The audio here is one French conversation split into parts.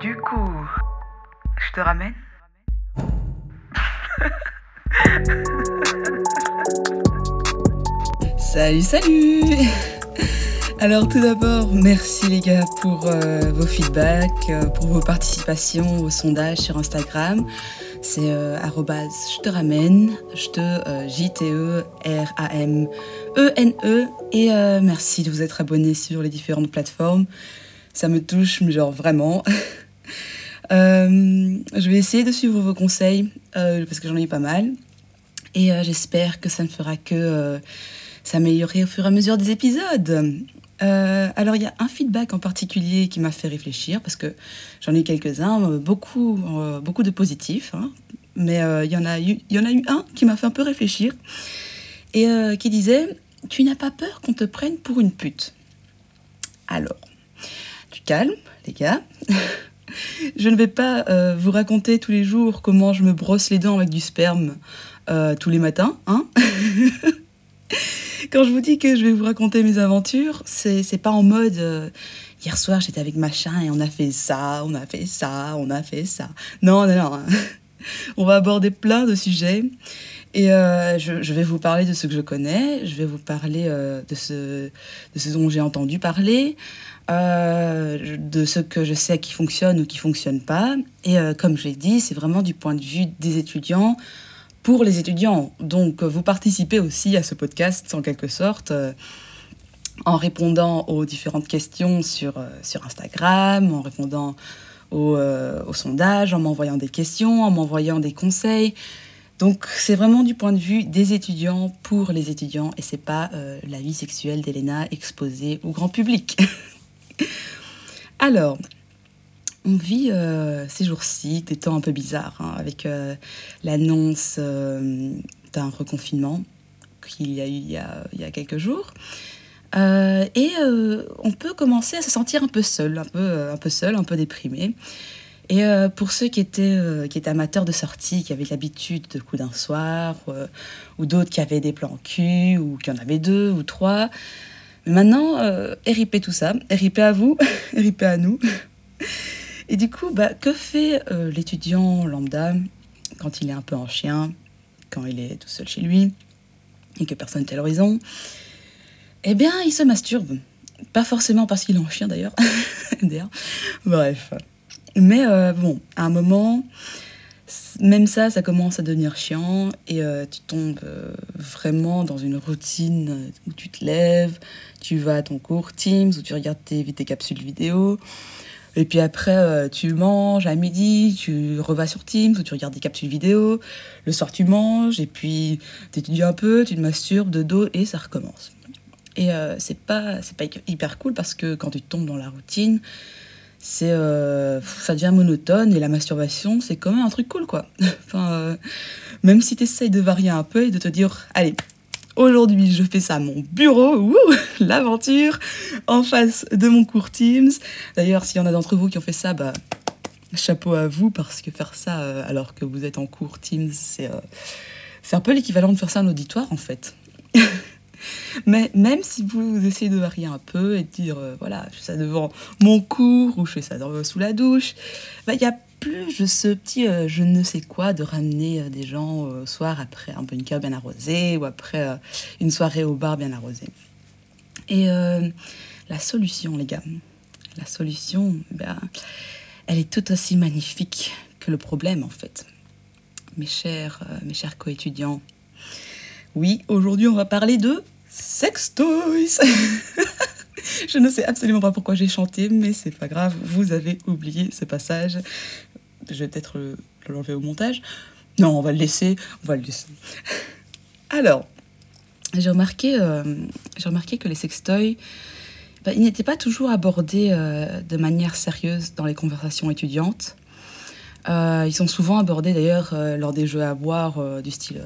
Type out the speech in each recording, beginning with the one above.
Du coup, je te ramène Salut, salut Alors tout d'abord, merci les gars pour euh, vos feedbacks, euh, pour vos participations au sondage sur Instagram. C'est euh, je te ramène, je te J-T-E-R-A-M-E-N-E. Et merci de vous être abonnés sur les différentes plateformes. Ça me touche, mais genre vraiment. je vais essayer de suivre vos conseils parce que j'en ai eu pas mal. Et j'espère que ça ne fera que s'améliorer au fur et à mesure des épisodes. Euh, alors il y a un feedback en particulier qui m'a fait réfléchir parce que j'en ai quelques-uns, euh, beaucoup, euh, beaucoup de positifs, hein. mais il y en a eu, il y en a eu un qui m'a fait un peu réfléchir et qui disait tu n'as pas peur qu'on te prenne pour une pute? Alors, tu calmes, les gars. je ne vais pas vous raconter tous les jours comment je me brosse les dents avec du sperme tous les matins, hein Quand je vous dis que je vais vous raconter mes aventures, c'est pas en mode euh, hier soir j'étais avec machin et on a fait ça, on a fait ça, on a fait ça. Non, non, non. on va aborder plein de sujets. Et euh, je, vais vous parler de ce que je connais, je vais vous parler euh, de, ce, de ce dont j'ai entendu parler, de ce que je sais qui fonctionne ou qui fonctionne pas. Et comme je l'ai dit, c'est vraiment du point de vue des étudiants, pour les étudiants. Donc vous participez aussi à ce podcast en quelque sorte euh, en répondant aux différentes questions sur, euh, sur Instagram, en répondant aux, euh, au sondages, en m'envoyant des questions, en m'envoyant des conseils. Donc c'est vraiment du point de vue des étudiants pour les étudiants et c'est pas la vie sexuelle d'Elena exposée au grand public. Alors, on vit euh, ces jours-ci des temps un peu bizarres, hein, avec euh, l'annonce euh, d'un reconfinement qu'il y a eu il y a, quelques jours. et on peut commencer à se sentir un peu seul, un peu, un peu seul, un peu déprimé. Et pour ceux qui étaient, qui étaient amateurs de sortie, qui avaient l'habitude de coups d'un soir, ou d'autres qui avaient des plans cul, ou qui en avaient deux ou trois, maintenant, RIP tout ça, RIP à vous, RIP à nous. Et du coup, bah, que fait euh, l'étudiant lambda quand il est un peu en chien, quand il est tout seul chez lui et que personne n'est à l'horizon? Eh bien, il se masturbe. Pas forcément parce qu'il est en chien d'ailleurs. Bref. Mais euh, bon, à un moment, même ça, ça commence à devenir chiant et euh, tu tombes vraiment dans une routine où tu te lèves, tu vas à ton cours Teams, où tu regardes tes, capsules vidéo, et puis après, euh, tu manges à midi, tu revas sur Teams ou tu regardes des capsules vidéo. Le soir, tu manges et puis tu étudies un peu, tu te masturbes de dos et ça recommence. Et euh, c'est pas, pas hyper cool parce que quand tu tombes dans la routine, c'est, euh, ça devient monotone et la masturbation, c'est quand même un truc cool quoi. enfin, même si tu de varier un peu et de te dire, allez, Aujourd'hui, je fais ça à mon bureau, l'aventure, en face de mon cours Teams. D'ailleurs, s'il y en a d'entre vous qui ont fait ça, bah, chapeau à vous, parce que faire ça euh, alors que vous êtes en cours Teams, c'est euh, c'est un peu l'équivalent de faire ça en auditoire, en fait. Mais même si vous essayez de varier un peu et de dire, euh, voilà, je fais ça devant mon cours ou je fais ça sous la douche, bah, il y a plus ce petit euh, je ne sais quoi de ramener euh, des gens au soir après un bunker bien arrosé ou après euh, une soirée au bar bien arrosé. Et la solution, les gars, la solution, ben, elle est tout aussi magnifique que le problème en fait. Mes chers, mes chers coétudiants, oui, aujourd'hui on va parler de sex toys. Je ne sais absolument pas pourquoi j'ai chanté, mais c'est pas grave, vous avez oublié ce passage. Je vais peut-être l'enlever au montage. Non, on va le laisser. On va le laisser. Alors, j'ai remarqué, euh, j'ai remarqué que les sextoys, bah, ils n'étaient pas toujours abordés euh, de manière sérieuse dans les conversations étudiantes. Euh, ils sont souvent abordés d'ailleurs lors des jeux à boire du style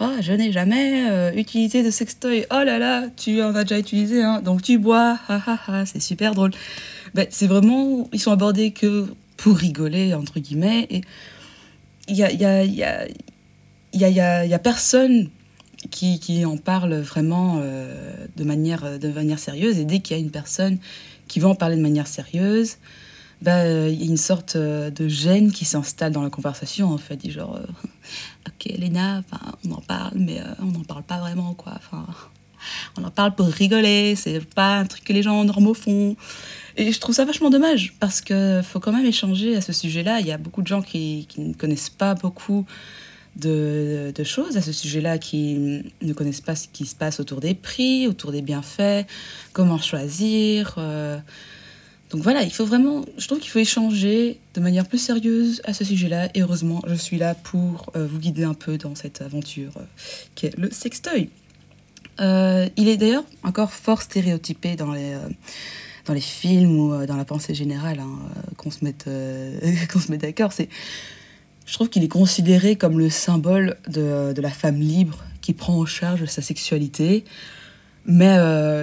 Oh, je n'ai jamais utilisé de sextoy. Oh là là, tu en as déjà utilisé, hein, donc tu bois. c'est super drôle. Ben, c'est vraiment. Ils sont abordés que pour rigoler, entre guillemets. Et il y a, y, a, y, a, y, a, y a personne qui, qui, en parle vraiment euh, de, manière, de manière sérieuse. Et dès qu'il y a une personne qui veut en parler de manière sérieuse, bah, il y a une sorte de gêne qui s'installe dans la conversation, en fait. Dit genre, ok, Léna, on en parle, mais on n'en parle pas vraiment, quoi. Enfin, on en parle pour rigoler, c'est pas un truc que les gens normaux font. Et je trouve ça vachement dommage, parce qu'il faut quand même échanger à ce sujet-là. Il y a beaucoup de gens qui, ne connaissent pas beaucoup de, choses à ce sujet-là, qui ne connaissent pas ce qui se passe autour des prix, autour des bienfaits, comment choisir. Euh. Donc voilà, il faut vraiment, je trouve qu'il faut échanger de manière plus sérieuse à ce sujet-là. Et heureusement, je suis là pour euh, vous guider un peu dans cette aventure euh, qui est le sextoy. il est d'ailleurs encore fort stéréotypé dans les dans les films ou euh, dans la pensée générale, hein, euh, qu'on se mette, euh, qu'on se mette d'accord. C'est, je trouve qu'il est considéré comme le symbole de, de, la femme libre qui prend en charge sa sexualité. Mais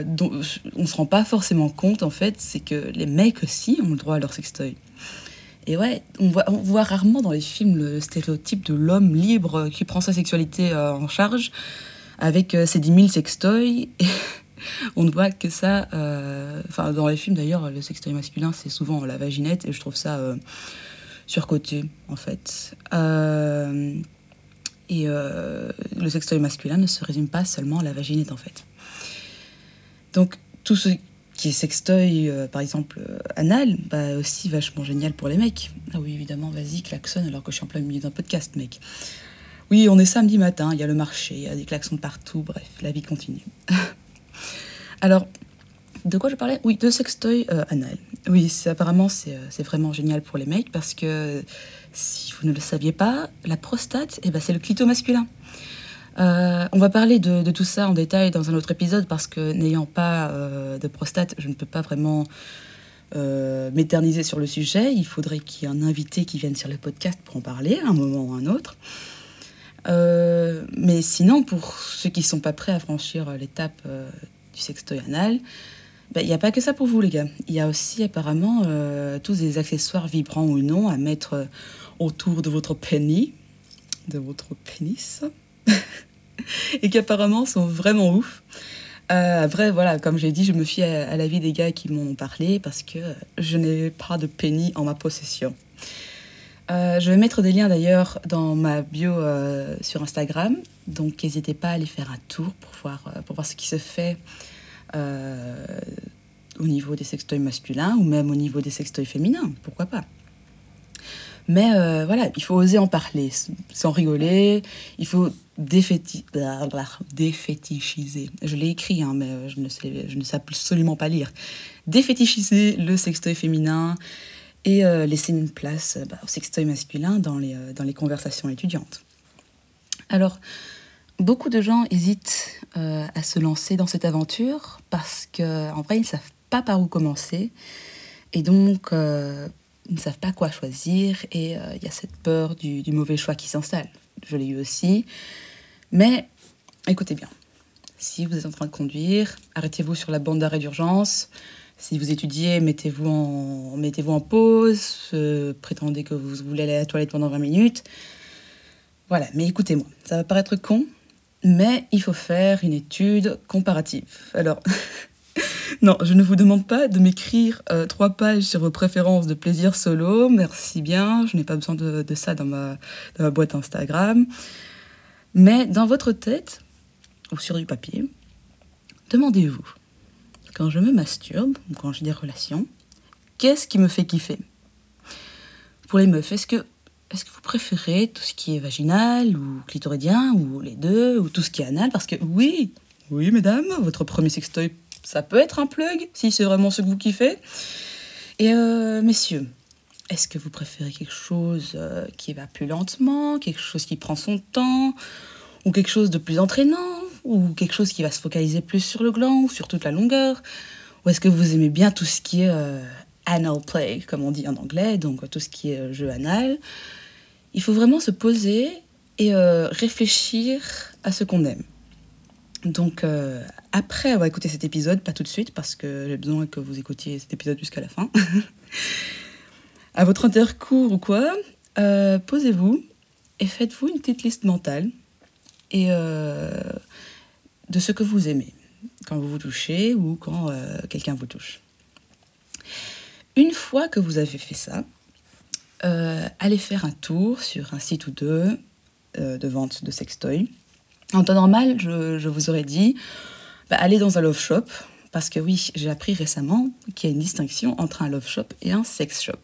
dont on se rend pas forcément compte, en fait, c'est que les mecs aussi ont le droit à leur sextoy. Et ouais, on voit, rarement dans les films le stéréotype de l'homme libre qui prend sa sexualité en charge avec ses 10 000 sextoys. on ne voit que ça. Euh, enfin, dans les films d'ailleurs, le sextoy masculin, c'est souvent la vaginette, et je trouve ça euh, surcoté, en fait. Euh, et le sextoy masculin ne se résume pas seulement à la vaginette, en fait. Donc, tout ce qui est sextoy, par exemple, anal, bah, aussi vachement génial pour les mecs. Ah oui, évidemment, vas-y, klaxonne alors que je suis en plein milieu d'un podcast, mec. Oui, on est samedi matin, il y a le marché, il y a des klaxons partout, bref, la vie continue. Alors, de quoi je parlais? Oui, de sextoy euh, anal. Oui, apparemment, euh, c'est vraiment génial pour les mecs parce que si vous ne le saviez pas, la prostate, eh ben, c'est le clito masculin. Euh, on va parler de, tout ça en détail dans un autre épisode parce que n'ayant pas de prostate, je ne peux pas vraiment m'éterniser sur le sujet. Il faudrait qu'il y ait un invité qui vienne sur le podcast pour en parler à un moment ou à un autre. mais sinon, pour ceux qui ne sont pas prêts à franchir l'étape du sextoy anal, il ben, n'y a pas que ça pour vous les gars. Il y a aussi apparemment euh, tous des accessoires vibrants ou non à mettre euh, autour de votre pénis, de votre pénis, et qui apparemment sont vraiment ouf. Euh, après, voilà, comme j'ai dit, je me fie à, l'avis des gars qui m'ont parlé parce que je n'ai pas de pénis en ma possession. je vais mettre des liens d'ailleurs dans ma bio sur Instagram, donc n'hésitez pas à aller faire un tour pour voir, pour voir ce qui se fait euh, au niveau des sextoys masculins ou même au niveau des sextoys féminins, pourquoi pas? Mais euh, voilà, il faut oser en parler sans rigoler. Il faut défétichiser. Je l'ai écrit, hein, mais je ne, sais, je ne sais absolument pas lire. Défétichiser le sextoy féminin et euh, laisser une place bah, au sextoy masculin dans les, dans les conversations étudiantes. Alors, Beaucoup de gens hésitent euh, à se lancer dans cette aventure parce qu'en vrai, ils ne savent pas par où commencer et donc euh, ils ne savent pas quoi choisir et euh, il y a cette peur du mauvais choix qui s'installe. Je l'ai eu aussi. Mais écoutez bien, si vous êtes en train de conduire, arrêtez-vous sur la bande d'arrêt d'urgence. Si vous étudiez, mettez-vous en, pause, prétendez que vous voulez aller à la toilette pendant 20 minutes. Voilà, mais écoutez-moi, ça va paraître con, mais il faut faire une étude comparative. Alors, non, je ne vous demande pas de m'écrire euh, trois pages sur vos préférences de plaisir solo, merci bien, je n'ai pas besoin de, ça dans ma boîte Instagram. Mais dans votre tête, ou sur du papier, demandez-vous, quand je me masturbe, ou quand j'ai des relations, qu'est-ce qui me fait kiffer? Pour les meufs, est-ce que est-ce que vous préférez tout ce qui est vaginal ou clitoridien ou les deux ou tout ce qui est anal? Parce que oui, oui mesdames, votre premier sextoy, ça peut être un plug si c'est vraiment ce que vous kiffez. Et euh, messieurs, est-ce que vous préférez quelque chose euh, qui va plus lentement, quelque chose qui prend son temps, ou quelque chose de plus entraînant, ou quelque chose qui va se focaliser plus sur le gland ou sur toute la longueur? Ou est-ce que vous aimez bien tout ce qui est euh, anal play, comme on dit en anglais, donc tout ce qui est jeu anal? Il faut vraiment se poser et euh, réfléchir à ce qu'on aime. Donc, euh, après avoir écouté cet épisode, pas tout de suite, parce que j'ai besoin que vous écoutiez cet épisode jusqu'à la fin, à votre intercours ou quoi, euh, posez-vous et faites-vous une petite liste mentale et de ce que vous aimez quand vous vous touchez ou quand quelqu'un vous touche. Une fois que vous avez fait ça, euh, allez faire un tour sur un site ou deux euh, de vente de sextoy. En temps normal, je, vous aurais dit, bah, allez dans un love shop, parce que oui, j'ai appris récemment qu'il y a une distinction entre un love shop et un sex shop.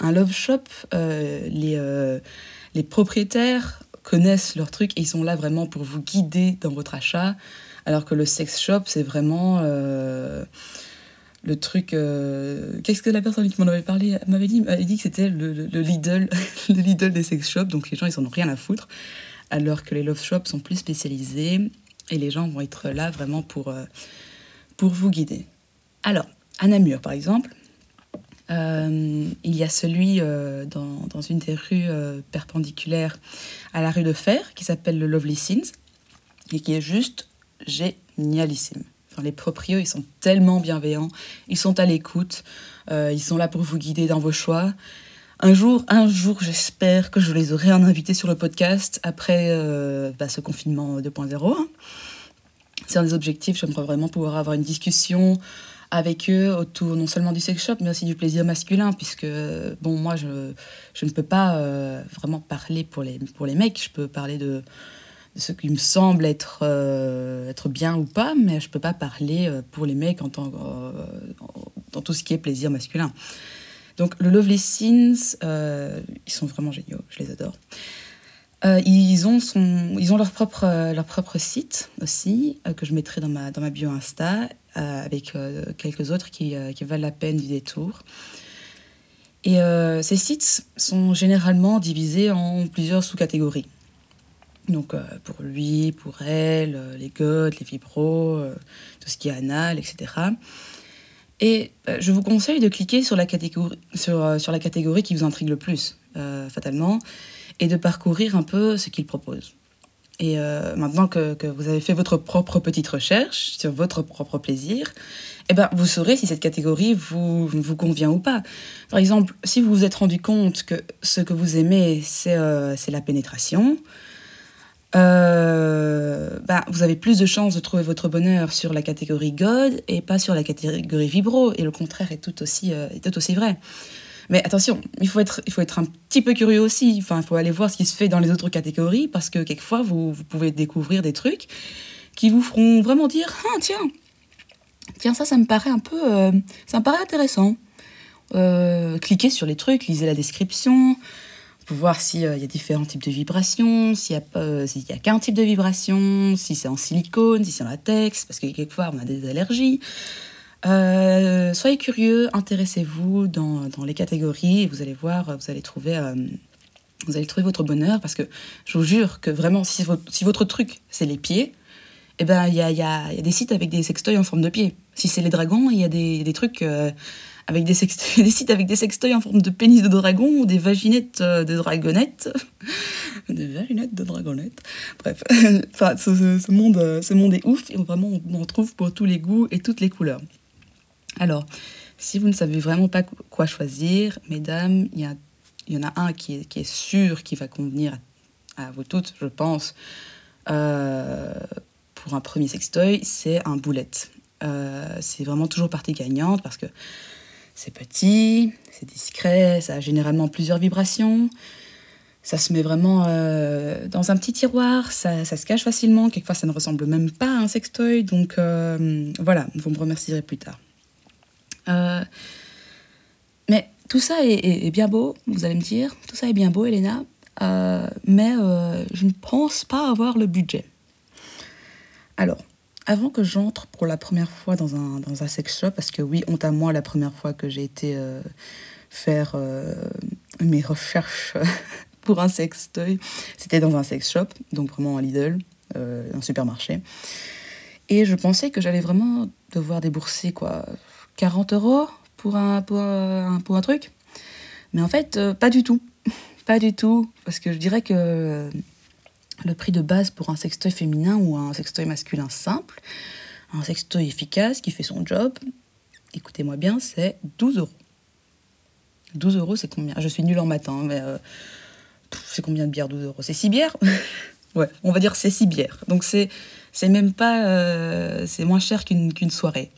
Un love shop, euh, les, les propriétaires connaissent leur truc et ils sont là vraiment pour vous guider dans votre achat, alors que le sex shop, c'est vraiment le truc. Euh, qu'est-ce que la personne qui m'en avait parlé m'avait dit m'avait dit que c'était le, le, Lidl, le Lidl des sex shops, donc les gens ils en ont rien à foutre, alors que les love shops sont plus spécialisés et les gens vont être là vraiment pour, euh, pour vous guider. Alors, à Namur par exemple, euh, il y a celui dans, dans, une des rues perpendiculaires à la rue de Fer qui s'appelle le Lovely Scenes et qui est juste génialissime les proprios, ils sont tellement bienveillants, ils sont à l'écoute, euh, ils sont là pour vous guider dans vos choix. Un jour, un jour, j'espère que je les aurai en invité sur le podcast après euh, bah, ce confinement 2.0. C'est un des objectifs, j'aimerais vraiment pouvoir avoir une discussion avec eux autour non seulement du sex shop, mais aussi du plaisir masculin, puisque, bon, moi, je, je ne peux pas euh, vraiment parler pour les, pour les mecs, je peux parler de, ce qui me semble être, euh, être bien ou pas, mais je peux pas parler euh, pour les mecs en tant, dans tout ce qui est plaisir masculin. Donc le Lovely Scenes, ils sont vraiment géniaux, je les adore. Ils, ont son, ils ont leur propre, leur propre site aussi, que je mettrai dans ma, dans ma bio Insta, avec quelques autres qui, qui, valent la peine du détour. Et ces sites sont généralement divisés en plusieurs sous-catégories. Donc euh, pour lui, pour elle, euh, les godes, les vibros, euh, tout ce qui est anal, etc. Et je vous conseille de cliquer sur la catégorie, sur, sur la catégorie qui vous intrigue le plus, fatalement, et de parcourir un peu ce qu'il propose. Et maintenant que, que, vous avez fait votre propre petite recherche sur votre propre plaisir, eh ben, vous saurez si cette catégorie vous, vous convient ou pas. Par exemple, si vous vous êtes rendu compte que ce que vous aimez, c'est la pénétration, euh, bah, vous avez plus de chances de trouver votre bonheur sur la catégorie God et pas sur la catégorie Vibro. Et le contraire est tout aussi, euh, est tout aussi vrai. Mais attention, il faut, être, il faut être un petit peu curieux aussi. Enfin, il faut aller voir ce qui se fait dans les autres catégories parce que quelquefois, vous, pouvez découvrir des trucs qui vous feront vraiment dire Ah, tiens, tiens, ça, ça me paraît un peu. Euh, ça me paraît intéressant. cliquez sur les trucs, lisez la description pour voir s'il y a différents types de vibrations, s'il n'y a, euh, a qu'un type de vibration, si c'est en silicone, si c'est en latex, parce que quelquefois on a des allergies. Euh, soyez curieux, intéressez-vous dans, les catégories vous allez voir, vous allez trouver, euh, vous allez trouver votre bonheur parce que je vous jure que vraiment, si votre, truc c'est les pieds, eh ben il y a, y, a, y a, des sites avec des sextoys en forme de pieds. Si c'est les dragons, il y a des, trucs avec des, des sites avec des sextoys en forme de pénis de dragon ou des vaginettes euh, de dragonnettes. des vaginettes de dragonnettes. Bref, enfin, ce, monde, euh, ce monde est ouf et vraiment on en trouve pour tous les goûts et toutes les couleurs. Alors, si vous ne savez vraiment pas quoi choisir, mesdames, il y, en a un qui est, sûr qui va convenir à, vous toutes, je pense. Euh, pour un premier sextoy, c'est un boulette. c'est vraiment toujours partie gagnante parce que c'est petit, c'est discret, ça a généralement plusieurs vibrations. Ça se met vraiment euh, dans un petit tiroir, ça, se cache facilement. Quelquefois, ça ne ressemble même pas à un sextoy. Donc euh, voilà, vous me remercierez plus tard. Euh, mais tout ça est, bien beau, vous allez me dire. Tout ça est bien beau, Elena. mais je ne pense pas avoir le budget. Alors, avant que j'entre pour la première fois dans un, dans un sex shop, parce que oui, honte à moi, la première fois que j'ai été euh, faire euh, mes recherches pour un sextoy, c'était dans un sex shop, donc vraiment un Lidl, euh, un supermarché. Et je pensais que j'allais vraiment devoir débourser quoi, 40 euros pour un, pour un, truc. Mais en fait, pas du tout. Pas du tout. Parce que je dirais que le prix de base pour un sextoy féminin ou un sextoy masculin simple, un sextoy efficace qui fait son job, écoutez-moi bien, c'est 12 euros. 12 euros, c'est combien? Je suis nulle en matin, mais euh, c'est combien de bières 12 euros? C'est 6 bières? Ouais, on va dire c'est 6 bières. Donc c'est, même pas. Euh, c'est moins cher qu'une, qu'une soirée.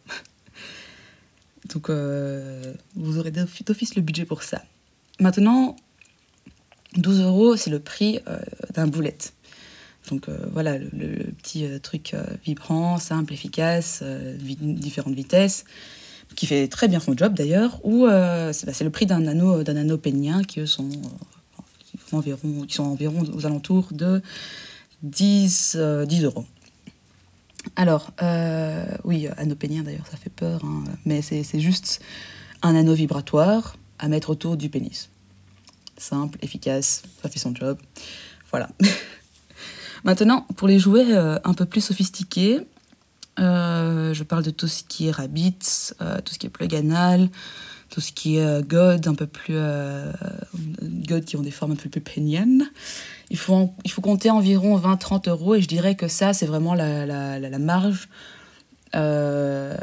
Donc, euh, vous aurez d'office le budget pour ça. Maintenant, 12 euros, c'est le prix euh, d'un boulette. Donc euh, voilà, le, petit truc vibrant, simple, efficace, différentes vitesses, qui fait très bien son job d'ailleurs, ou bah, c'est le prix d'un anneau, d'un anneau pénien qui sont, environ, qui sont environ aux alentours de 10, 10 euros. Alors, euh, oui, anneau pénien d'ailleurs, ça fait peur, hein, mais c'est juste un anneau vibratoire à mettre autour du pénis. Simple, efficace, ça fait son job. Voilà. Maintenant, pour les jouets euh, un peu plus sophistiqués, euh, je parle de tout ce qui est Rabbit, tout ce qui est plug anal, tout ce qui est God, un peu plus. God qui ont des formes un peu plus péniennes il faut, il faut compter environ 20-30 euros et je dirais que ça, c'est vraiment la, la, la marge, euh,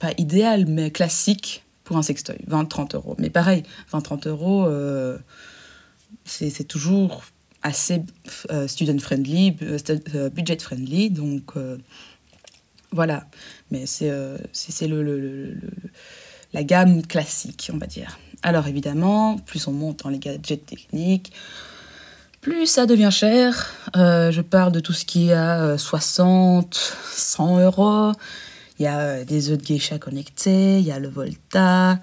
pas idéale, mais classique pour un sextoy, 20-30 euros. Mais pareil, 20-30 euros, euh, c'est toujours assez euh, student-friendly, budget-friendly, donc voilà. Mais c'est le, le, le, la gamme classique, on va dire. Alors évidemment, plus on monte dans les gadgets techniques, plus ça devient cher. Euh, je parle de tout ce qui est à 60, 100 euros. Il y a euh, des œufs de geisha connectés, il y a le Volta,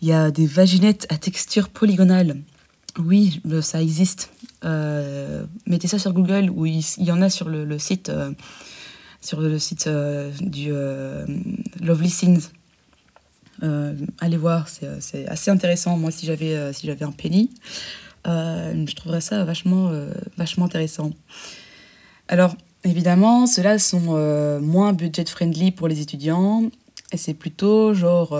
il y a des vaginettes à texture polygonale. Oui, ça existe. Euh, mettez ça sur Google ou il, y en a sur le, site, du Lovely Scenes. allez voir, c'est assez intéressant. Moi, si j'avais si j'avais un penny, je trouverais ça vachement, euh, vachement intéressant. Alors, évidemment, ceux-là sont euh, moins budget-friendly pour les étudiants. Et c'est plutôt genre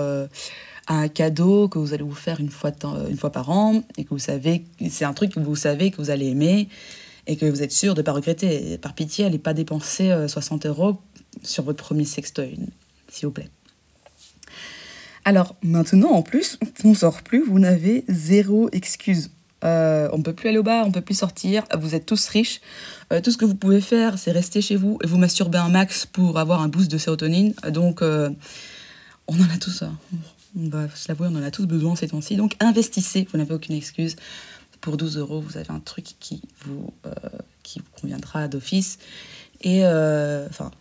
un cadeau que vous allez vous faire une fois, une fois par an et que vous savez, c'est un truc que vous savez que vous allez aimer et que vous êtes sûr de ne pas regretter. par pitié, allez pas dépenser 60 euros sur votre premier sextoy, s'il vous plaît. Alors maintenant, en plus, on sort plus, vous n'avez zéro excuse. Euh, on ne peut plus aller au bar, on ne peut plus sortir, vous êtes tous riches. Euh, tout ce que vous pouvez faire, c'est rester chez vous et vous masturber un max pour avoir un boost de sérotonine. Donc, euh, on en a tous, on va se l'avouer, on en a tous besoin ces temps-ci. Donc, investissez, vous n'avez aucune excuse. Pour 12 euros, vous avez un truc qui vous, qui vous conviendra d'office. Et, enfin,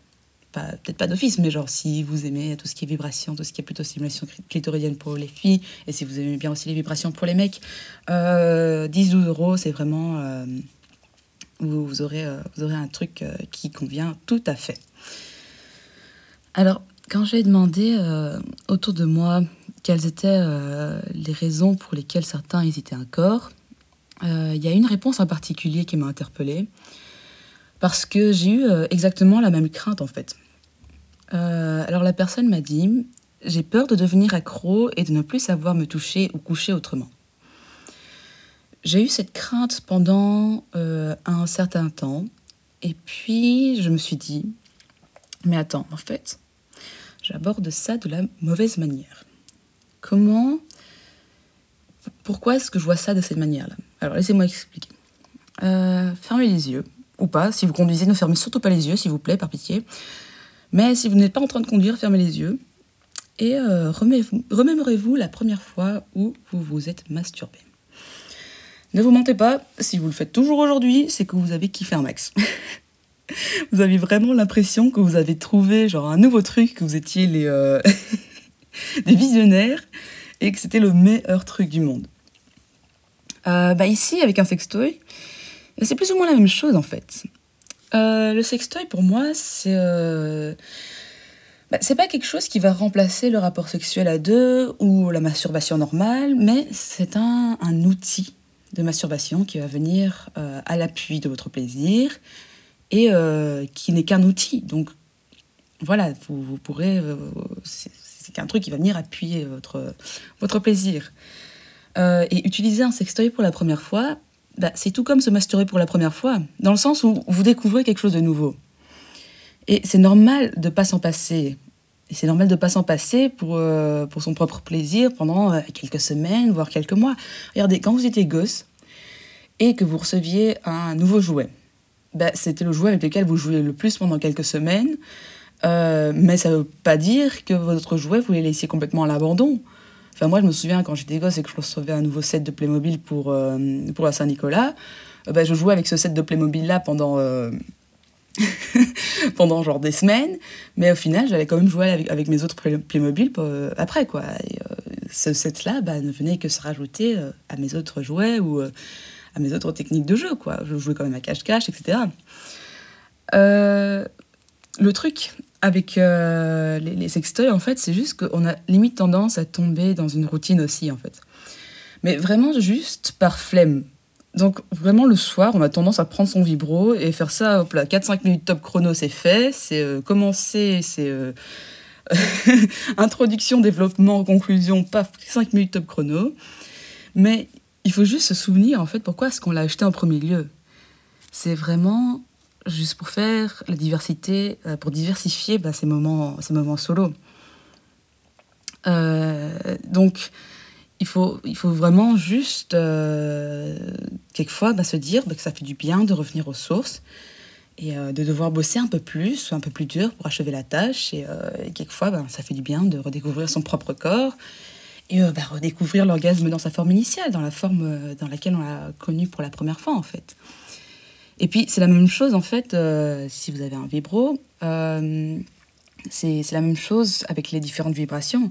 peut-être pas d'office, mais genre si vous aimez tout ce qui est vibration, tout ce qui est plutôt stimulation clitoridienne pour les filles, et si vous aimez bien aussi les vibrations pour les mecs, 10-12 euh, euros, c'est vraiment... Euh, vous, aurez, euh, vous aurez un truc qui convient tout à fait. Alors, quand j'ai demandé autour de moi quelles étaient les raisons pour lesquelles certains hésitaient encore, il y a une réponse en particulier qui m'a interpellée parce que j'ai eu exactement la même crainte en fait. Euh, alors la personne m'a dit, j'ai peur de devenir accro et de ne plus savoir me toucher ou coucher autrement. J'ai eu cette crainte pendant euh, un certain temps et puis je me suis dit, mais attends, en fait, j'aborde ça de la mauvaise manière. Comment Pourquoi est-ce que je vois ça de cette manière-là? Alors laissez-moi expliquer. Euh, fermez les yeux, ou pas, si vous conduisez, ne fermez surtout pas les yeux, s'il vous plaît, par pitié. Mais si vous n'êtes pas en train de conduire, fermez les yeux et euh, remémorez-vous la première fois où vous vous êtes masturbé. Ne vous mentez pas, si vous le faites toujours aujourd'hui, c'est que vous avez kiffé un max. vous avez vraiment l'impression que vous avez trouvé genre un nouveau truc, que vous étiez les, euh, des visionnaires et que c'était le meilleur truc du monde. Euh, bah ici, avec un sextoy, c'est plus ou moins la même chose en fait. Euh, le sextoy, pour moi, c'est. Euh, bah, c'est pas quelque chose qui va remplacer le rapport sexuel à deux ou la masturbation normale, mais c'est un, outil de masturbation qui va venir euh, à l'appui de votre plaisir et qui n'est qu'un outil. Donc voilà, vous, vous pourrez. c'est qu'un truc qui va venir appuyer votre, votre plaisir. et utiliser un sextoy pour la première fois, bah, c'est tout comme se masturber pour la première fois, dans le sens où vous découvrez quelque chose de nouveau. Et c'est normal de pas s'en passer. Et c'est normal de pas s'en passer pour, euh, pour son propre plaisir pendant euh, quelques semaines, voire quelques mois. Regardez, quand vous étiez gosse et que vous receviez un nouveau jouet, bah, c'était le jouet avec lequel vous jouiez le plus pendant quelques semaines. mais ça veut pas dire que votre jouet, vous les laissez complètement à l'abandon. Enfin, moi, je me souviens quand j'étais gosse et que je recevais un nouveau set de Playmobil pour, pour la Saint-Nicolas, bah, je jouais avec ce set de Playmobil-là pendant pendant genre des semaines, mais au final, j'allais quand même jouer avec, mes autres Playmobil euh, après, quoi. Euh, ce set-là bah, ne venait que se rajouter euh, à mes autres jouets ou à mes autres techniques de jeu, quoi. Je jouais quand même à cache-cache, etc. le truc avec les, les, sextoys, en fait, c'est juste qu'on a limite tendance à tomber dans une routine aussi, en fait. Mais vraiment juste par flemme. Donc vraiment le soir, on a tendance à prendre son vibro et faire ça, hop là, 4-5 minutes top chrono, c'est fait, c'est euh, commencer, c'est euh, introduction, développement, conclusion, paf, 5 minutes top chrono. Mais il faut juste se souvenir en fait pourquoi est-ce qu'on l'a acheté en premier lieu? C'est vraiment juste pour faire la diversité, euh, pour diversifier bah, ces, moments, ces moments solo. donc il faut, il faut vraiment juste, euh, quelquefois, bah, se dire bah, que ça fait du bien de revenir aux sources et euh, de devoir bosser un peu plus, un peu plus dur pour achever la tâche. Et, euh, quelquefois, ça fait du bien de redécouvrir son propre corps et redécouvrir l'orgasme dans sa forme initiale, dans la forme dans laquelle on l'a connu pour la première fois, en fait. Et puis, c'est la même chose, en fait, si vous avez un vibro, c'est la même chose avec les différentes vibrations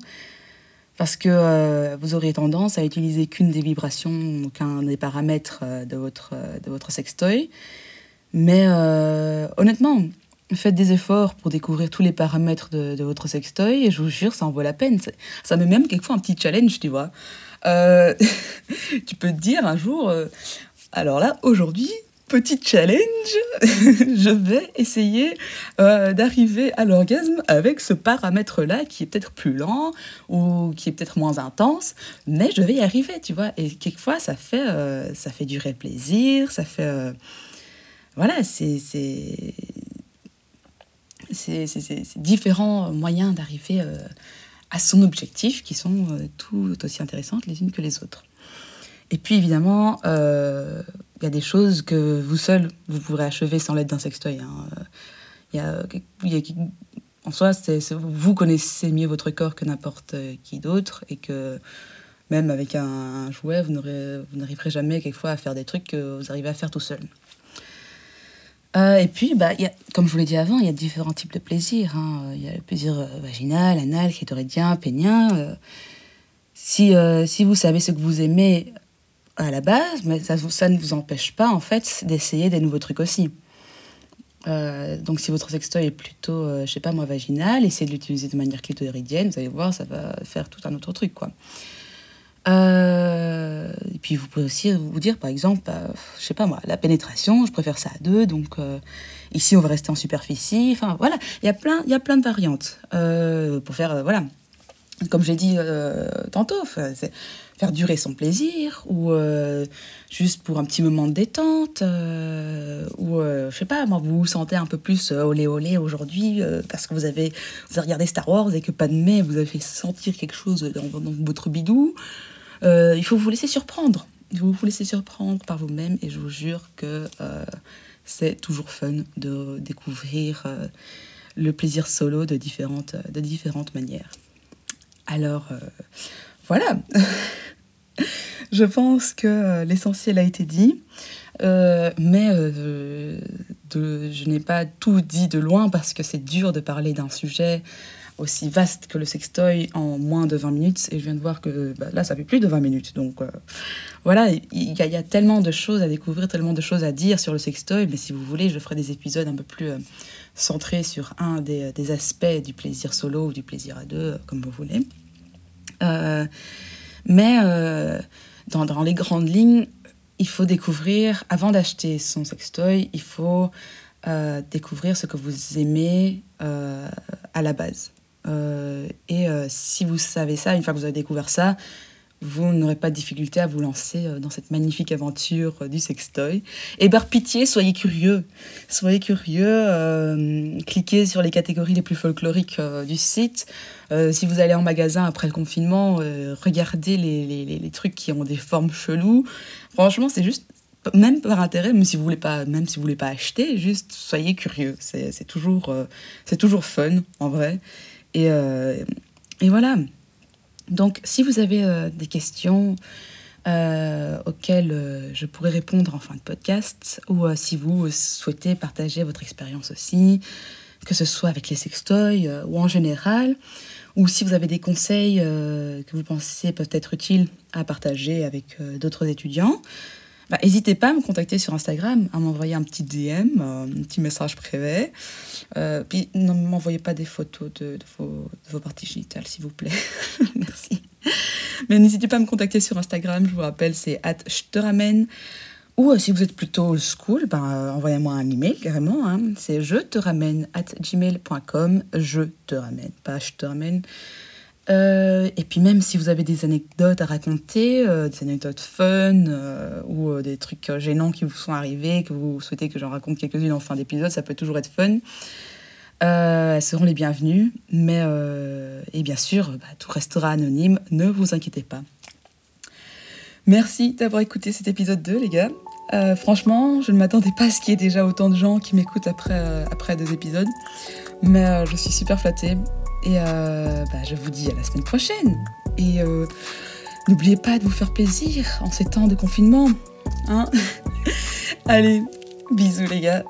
parce que euh, vous auriez tendance à utiliser qu'une des vibrations, qu'un des paramètres euh, de votre, euh, de votre sextoy. Mais honnêtement, faites des efforts pour découvrir tous les paramètres de, de, votre sextoy et je vous jure, ça en vaut la peine. Ça met même quelquefois un petit challenge, tu vois. tu peux te dire un jour, alors là, aujourd'hui, petit challenge, je vais essayer euh, d'arriver à l'orgasme avec ce paramètre-là qui est peut-être plus lent ou qui est peut-être moins intense, mais je vais y arriver, tu vois. Et quelquefois, ça fait, euh, ça fait durer le plaisir, ça fait... Euh, voilà, c'est... C'est différents moyens d'arriver à son objectif qui sont tout aussi intéressantes les unes que les autres. Et puis évidemment, il y a des choses que vous seul, vous pourrez achever sans l'aide d'un sextoy. Hein. A, en soi, vous connaissez mieux votre corps que n'importe qui d'autre et que même avec un, jouet, vous n'arriverez jamais quelquefois à faire des trucs que vous arrivez à faire tout seul. Euh, et puis, bah, comme je vous l'ai dit avant, il y a différents types de plaisirs. Hein. Il y a le plaisir euh, vaginal, anal, clitoridien, pénien. Euh. si vous savez ce que vous aimez à la base, mais ça, ne vous empêche pas en fait d'essayer des nouveaux trucs aussi. Euh, donc si votre sextoy est plutôt, euh, je sais pas moi, vaginal, essayez de l'utiliser de manière clitoridienne, vous allez voir, ça va faire tout un autre truc, quoi. Euh, et puis vous pouvez aussi vous dire, par exemple, bah, je sais pas moi, la pénétration, je préfère ça à deux, donc ici on va rester en superficie, enfin voilà, il y a plein, il y a plein de variantes pour faire, voilà, comme j'ai dit tantôt, c'est faire durer son plaisir ou euh, juste pour un petit moment de détente euh, ou euh, je sais pas vous vous sentez un peu plus olé olé aujourd'hui parce que vous avez regardé Star Wars et que pas de mai vous avez fait sentir quelque chose dans, votre bidou il faut vous laisser surprendre vous vous laisser surprendre par vous-même et je vous jure que c'est toujours fun de découvrir le plaisir solo de différentes, de différentes manières. Alors, voilà. je pense que euh, l'essentiel a été dit, euh, mais euh, je n'ai pas tout dit de loin parce que c'est dur de parler d'un sujet aussi vaste que le sextoy en moins de 20 minutes. Et je viens de voir que bah, là, ça fait plus de 20 minutes. Donc voilà, il y, a tellement de choses à découvrir, tellement de choses à dire sur le sextoy. Mais si vous voulez, je ferai des épisodes un peu plus centrés sur un des, des, aspects du plaisir solo ou du plaisir à deux, comme vous voulez. Mais euh, dans, dans, les grandes lignes, il faut découvrir, avant d'acheter son sextoy, il faut euh, découvrir ce que vous aimez euh, à la base. Et si vous savez ça, une fois que vous avez découvert ça, vous n'aurez pas de difficulté à vous lancer dans cette magnifique aventure du sextoy. Et par pitié, soyez curieux. Soyez curieux, cliquez sur les catégories les plus folkloriques du site. Euh, si vous allez en magasin après le confinement, euh, regardez les, les, les, trucs qui ont des formes cheloues. Franchement, c'est juste même par intérêt, même si vous voulez pas, même si vous voulez pas acheter, juste soyez curieux. C'est toujours, euh, c'est toujours fun en vrai. Et, euh, et voilà. Donc, si vous avez euh, des questions auxquelles je pourrais répondre en fin de podcast, ou si vous souhaitez partager votre expérience aussi, que ce soit avec les sextoys ou en général, ou si vous avez des conseils que vous pensez peuvent être utiles à partager avec d'autres étudiants, bah, n'hésitez pas à me contacter sur Instagram, à m'envoyer un petit DM, euh, un petit message privé. Euh, puis ne m'envoyez pas des photos de, vos, parties génitales, s'il vous plaît. Merci. Mais n'hésitez pas à me contacter sur Instagram, je vous rappelle, c'est at Ou euh, si vous êtes plutôt old school, ben, envoyez-moi un email carrément. Hein. C'est je te ramène at gmail.com. Je te ramène, pas je te ramène. Euh, et puis même si vous avez des anecdotes à raconter, euh, des anecdotes fun euh, ou des trucs gênants qui vous sont arrivés, que vous souhaitez que j'en raconte quelques-unes en fin d'épisode, ça peut toujours être fun. elles seront les bienvenues, mais et bien sûr, bah, tout restera anonyme, ne vous inquiétez pas. Merci d'avoir écouté cet épisode 2, les gars. franchement, je ne m'attendais pas à ce qu'il y ait déjà autant de gens qui m'écoutent après, après deux épisodes, mais je suis super flattée. Et euh, bah, je vous dis à la semaine prochaine. Et euh, n'oubliez pas de vous faire plaisir en ces temps de confinement. Hein Allez, bisous les gars.